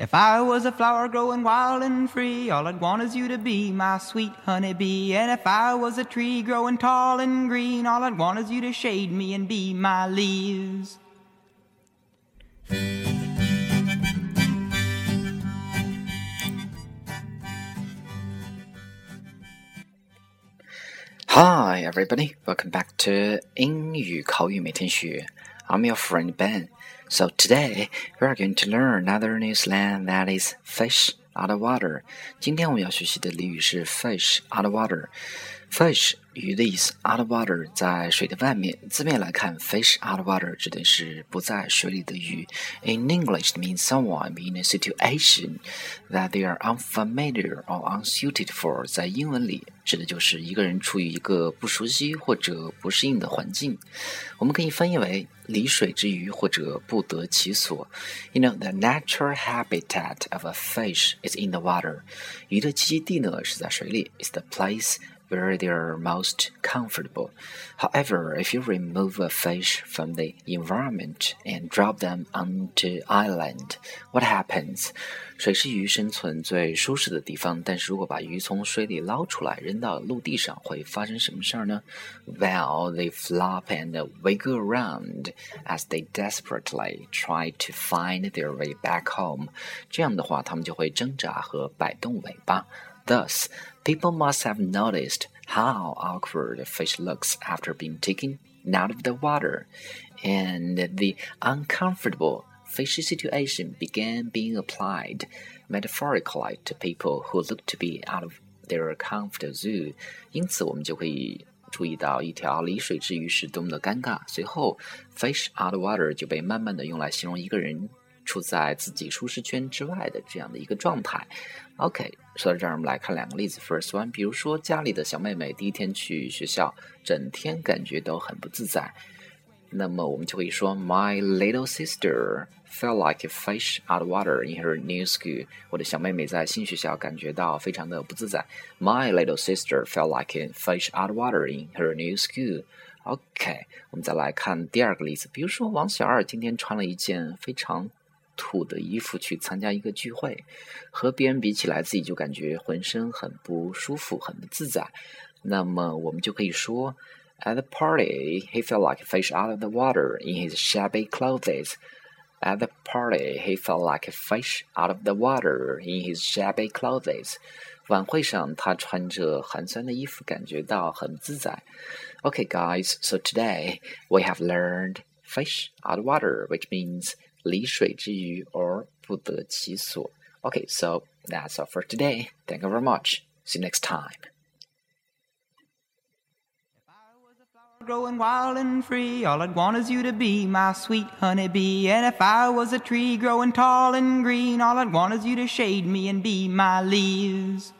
If I was a flower growing wild and free, all I'd want is you to be my sweet honey bee. And if I was a tree growing tall and green, all I'd want is you to shade me and be my leaves. Hi, everybody. Welcome back to 英语口语每天学. I'm your friend Ben. So today we are going to learn another new slang that is fish out of water. 今天我们要学习的俚语是 fish out of water。 Fish 鱼的意思，out of water 在水的外面。字面来看，fish out of water 指的是不在水里的鱼。In English, it means someone in a situation that they are unfamiliar or unsuited for。在英文里，指的就是一个人处于一个不熟悉或者不适应的环境。我们可以翻译为离水之鱼或者不得其所。You know, the natural habitat of a fish is in the water。鱼的栖息地呢是在水里，is the place where they are most comfortable. However, if you remove a fish from the environment and drop them onto island, what happens? 水是鱼生存最舒适的地方，但是如果把鱼从水里捞出来扔到陆地上，会发生什么事儿呢？Well, they flop and wiggle around as they desperately try to find their way back home. 这样的话，它们就会挣扎和摆动尾巴。 Thus, people must have noticed how awkward a fish looks after being taken out of the water, and the uncomfortable fishy situation began being applied metaphorically to people who look to be out of their comfort zone. 因此，我们就可以注意到一条离水之鱼是多么的尴尬。随后，fish out of water 就被慢慢的用来形容一个人 处在自己舒适圈之外的这样的一个状态。OK，说到这儿，我们来看两个例子。First one，比如说家里的小妹妹第一天去学校，整天感觉都很不自在。那么我们就可以说，My little sister felt like a fish out of water in her new school。我的小妹妹在新学校感觉到非常的不自在。My little sister felt like a fish out of water in her new school。OK，我们再来看第二个例子，比如说王小二今天穿了一件非常土的衣服去参加一个聚会，和别人比起来，自己就感觉浑身很不舒服，很不自在。那么我们就可以说，At the party, he felt like a fish out of the water in his shabby clothes. At the party, he felt like a fish out of the water in his shabby clothes. 晚会上，他穿着寒酸的衣服，感觉到很自在。Okay, guys, so today we have learned fish out of water, which means 离水之鱼 or 不得其所. Okay, so that's all for today. Thank you very much. See you next time. growing wild and free. All I'd want is you to be my sweet honey bee. And if I was a tree growing tall and green, all I'd want is you to shade me and be my leaves.